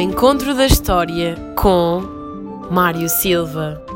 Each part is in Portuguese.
encontro da história com Mário Silva.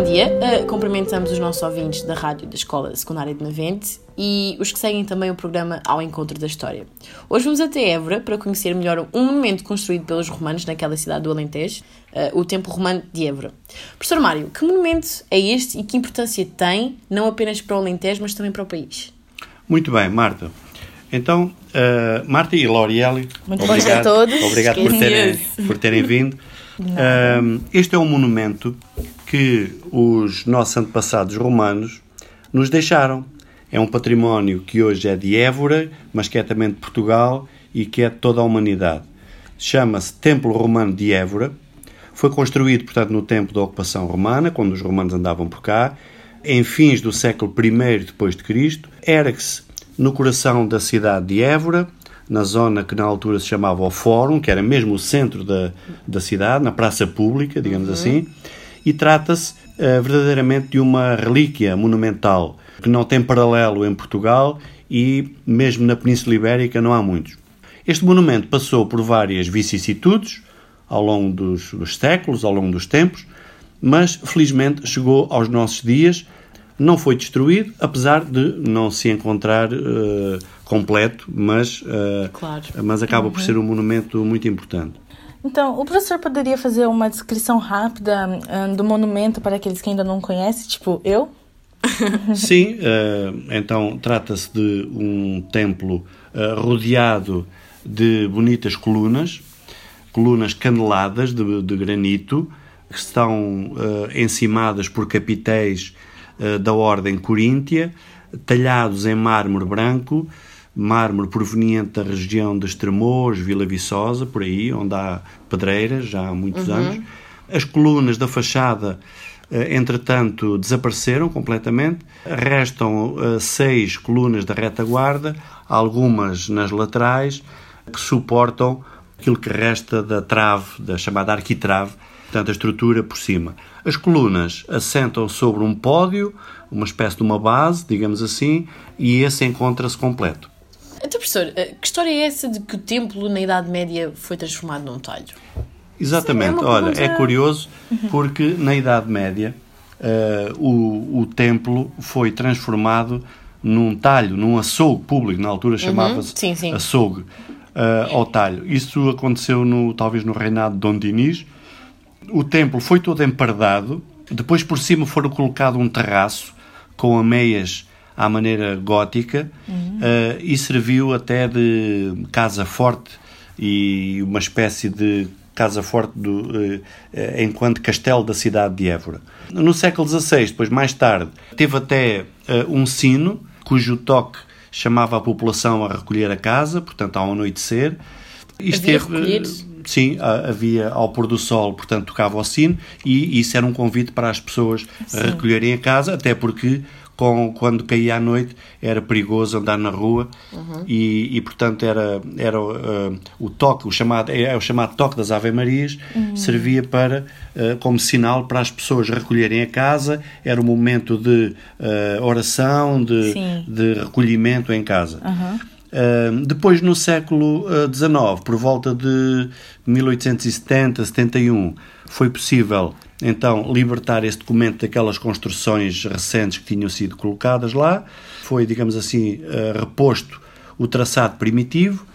Bom dia, uh, cumprimentamos os nossos ouvintes da rádio da Escola Secundária de Navente e os que seguem também o programa Ao Encontro da História. Hoje vamos até Évora para conhecer melhor um monumento construído pelos romanos naquela cidade do Alentejo, uh, o Templo Romano de Évora. Professor Mário, que monumento é este e que importância tem, não apenas para o Alentejo, mas também para o país? Muito bem, Marta. Então, uh, Marta e Lorieli, Muito bom dia a todos. Obrigado por terem, por terem vindo. Uh, este é um monumento que os nossos antepassados romanos nos deixaram. É um património que hoje é de Évora, mas que é também de Portugal e que é de toda a humanidade. Chama-se Templo Romano de Évora. Foi construído, portanto, no tempo da ocupação romana, quando os romanos andavam por cá, em fins do século I depois de Cristo. Ergue-se no coração da cidade de Évora, na zona que na altura se chamava o Fórum, que era mesmo o centro da, da cidade, na praça pública, digamos uhum. assim e trata-se uh, verdadeiramente de uma relíquia monumental que não tem paralelo em Portugal e mesmo na Península Ibérica não há muitos. Este monumento passou por várias vicissitudes ao longo dos, dos séculos, ao longo dos tempos, mas felizmente chegou aos nossos dias, não foi destruído, apesar de não se encontrar uh, completo, mas, uh, claro. mas acaba uhum. por ser um monumento muito importante. Então, o professor poderia fazer uma descrição rápida um, do monumento para aqueles que ainda não conhecem, tipo eu? Sim, uh, então trata-se de um templo uh, rodeado de bonitas colunas, colunas caneladas de, de granito, que estão uh, encimadas por capitéis da ordem coríntia, talhados em mármore branco, mármore proveniente da região de Estremoz, Vila Viçosa, por aí, onde há pedreiras já há muitos uhum. anos. As colunas da fachada, eh, entretanto, desapareceram completamente. Restam eh, seis colunas da retaguarda, algumas nas laterais, que suportam aquilo que resta da trave, da chamada arquitrave, portanto, a estrutura por cima. As colunas assentam sobre um pódio, uma espécie de uma base, digamos assim, e esse encontra-se completo. Então, professor, eh, que história é essa de que o templo na Idade Média foi transformado num talho? Exatamente, é olha, pergunta... é curioso porque na Idade Média uh, o, o templo foi transformado num talho, num açougue público, na altura chamava-se uhum. açougue, uh, ao talho. Isso aconteceu no, talvez no reinado de Dom Dinis. O templo foi todo empardado, depois por cima foram colocado um terraço com ameias à maneira gótica uhum. uh, e serviu até de casa forte e uma espécie de casa forte do, uh, enquanto castelo da cidade de Évora. No século XVI, depois mais tarde, teve até uh, um sino cujo toque chamava a população a recolher a casa, portanto ao anoitecer. Isto havia teve, Sim, havia ao pôr do sol, portanto tocava o sino e isso era um convite para as pessoas Sim. recolherem a casa, até porque com, quando caía a noite era perigoso andar na rua uhum. e, e, portanto era, era uh, o toque, o chamado, é, é, o chamado toque das Ave Marias, uhum. servia para, uh, como sinal para as pessoas recolherem a casa, era um momento de uh, oração, de, de recolhimento em casa. Uhum. Uh, depois, no século XIX, por volta de 1870, 71, foi possível então libertar esse documento daquelas construções recentes que tinham sido colocadas lá. Foi, digamos assim, uh, reposto o traçado primitivo.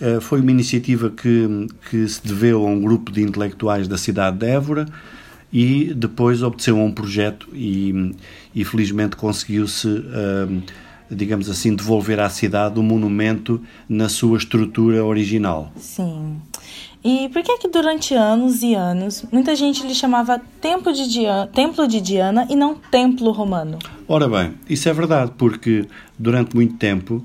Uh, foi uma iniciativa que, que se deveu a um grupo de intelectuais da cidade de Évora e depois obteceu um projeto e, e felizmente conseguiu-se, uh, digamos assim, devolver à cidade o monumento na sua estrutura original. Sim. E por que que durante anos e anos muita gente lhe chamava Templo de Diana, Templo de Diana e não Templo Romano? Ora bem, isso é verdade, porque durante muito tempo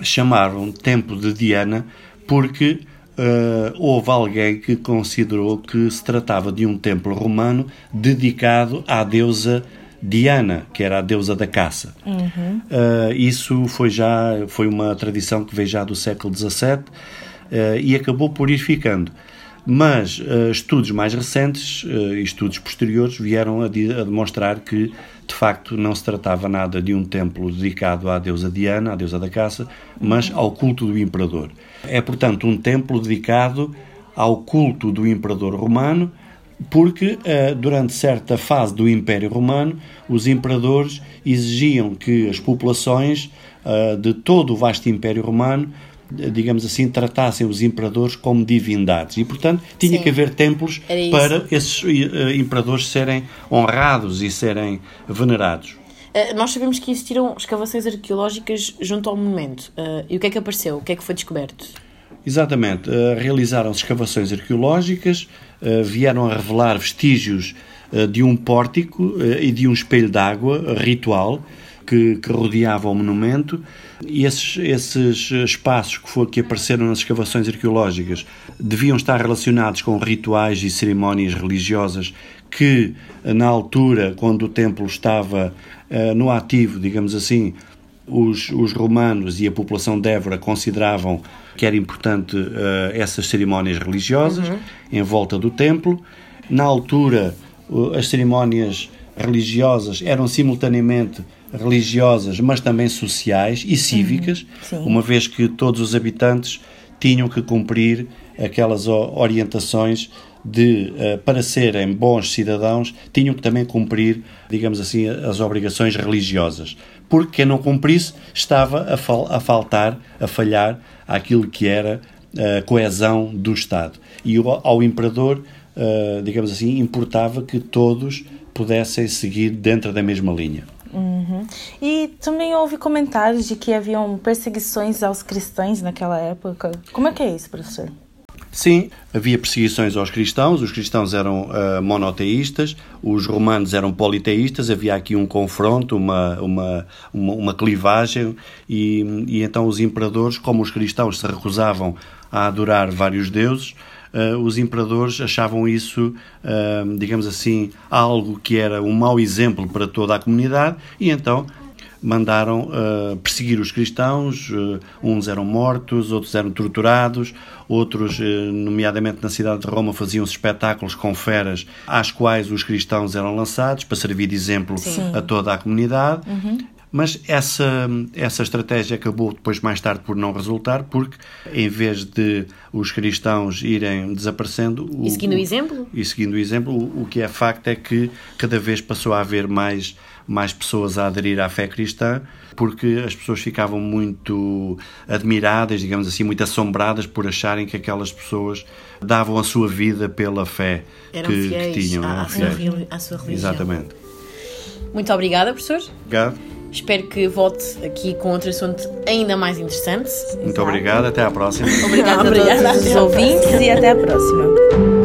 chamaram Templo de Diana porque uh, houve alguém que considerou que se tratava de um templo romano dedicado à deusa Diana, que era a deusa da caça. Uhum. Uh, isso foi já foi uma tradição que veio já do século XVII e acabou por ir ficando. Mas uh, estudos mais recentes e estudos posteriores vieram a, a, demonstrar que, de facto, não se tratava nada de um templo dedicado à deusa Diana, à deusa da caça, mas ao culto do imperador. É, portanto, um templo dedicado ao culto do imperador romano porque durante certa fase do Império Romano os imperadores exigiam que as populações de todo o vasto Império Romano digamos assim, tratassem os imperadores como divindades. E, portanto, tinha Sim. que haver templos para esses uh, imperadores serem honrados e serem venerados. Uh, nós sabemos que existiram escavações arqueológicas junto ao monumento. Uh, e o que é que apareceu? O que é que foi descoberto? Exatamente. Realizaram-se escavações arqueológicas, eh, vieram a revelar vestígios eh, de um pórtico eh, e de um espelho d'água ritual que, que, rodeava o monumento. E esses, esses espaços que, foi, que apareceram nas escavações arqueológicas deviam estar relacionados com rituais e cerimónias religiosas que, na altura, quando o templo estava uh, no ativo, digamos assim, os, os romanos e a população de Évora consideravam que era importante uh, essas cerimónias religiosas uhum. em volta do templo. Na altura, uh, as cerimónias religiosas eram simultaneamente religiosas, mas também sociais e cívicas, uhum. uma vez que todos os habitantes tinham que cumprir aquelas orientações de, uh, para serem bons cidadãos, tinham que também cumprir, digamos assim, as obrigações religiosas. Porque quem não cumprisse estava a, fal a faltar, a falhar àquilo que era a coesão do Estado. E ao imperador, uh, digamos assim, importava que todos pudessem seguir dentro da mesma linha. Uhum. E também houve comentários de que haviam perseguições aos cristãos naquela época. Como é que é isso, professor? Sim, havia perseguições aos cristãos, os cristãos eram uh, monoteístas, os romanos eram politeístas, havia aqui um confronto, uma, uma, uma, uma clivagem, e, e então os imperadores, como os cristãos se recusavam a adorar vários deuses, Uh, os imperadores achavam isso, uh, digamos assim, algo que era um mau exemplo para toda a comunidade e então mandaram uh, perseguir os cristãos, uh, uns eram mortos, outros eram torturados, outros, uh, nomeadamente na cidade de Roma, faziam espetáculos com feras às quais os cristãos eram lançados para servir de exemplo Sim. a toda a comunidade. Uhum. Mas essa, essa estratégia acabou depois, mais tarde, por não resultar, porque em vez de os cristãos irem desaparecendo. E seguindo o, o exemplo? E seguindo o exemplo, o, o que é facto é que cada vez passou a haver mais mais pessoas a aderir à fé cristã, porque as pessoas ficavam muito admiradas, digamos assim, muito assombradas por acharem que aquelas pessoas davam a sua vida pela fé que, que, tinham. À, à, sua, à sua religião. Exatamente. Muito obrigada, professor. Obrigado. Espero que volte aqui com outro assunto ainda mais interessante. Muito Exato. obrigado, até à próxima. Obrigada a todos os ouvintes e até à próxima.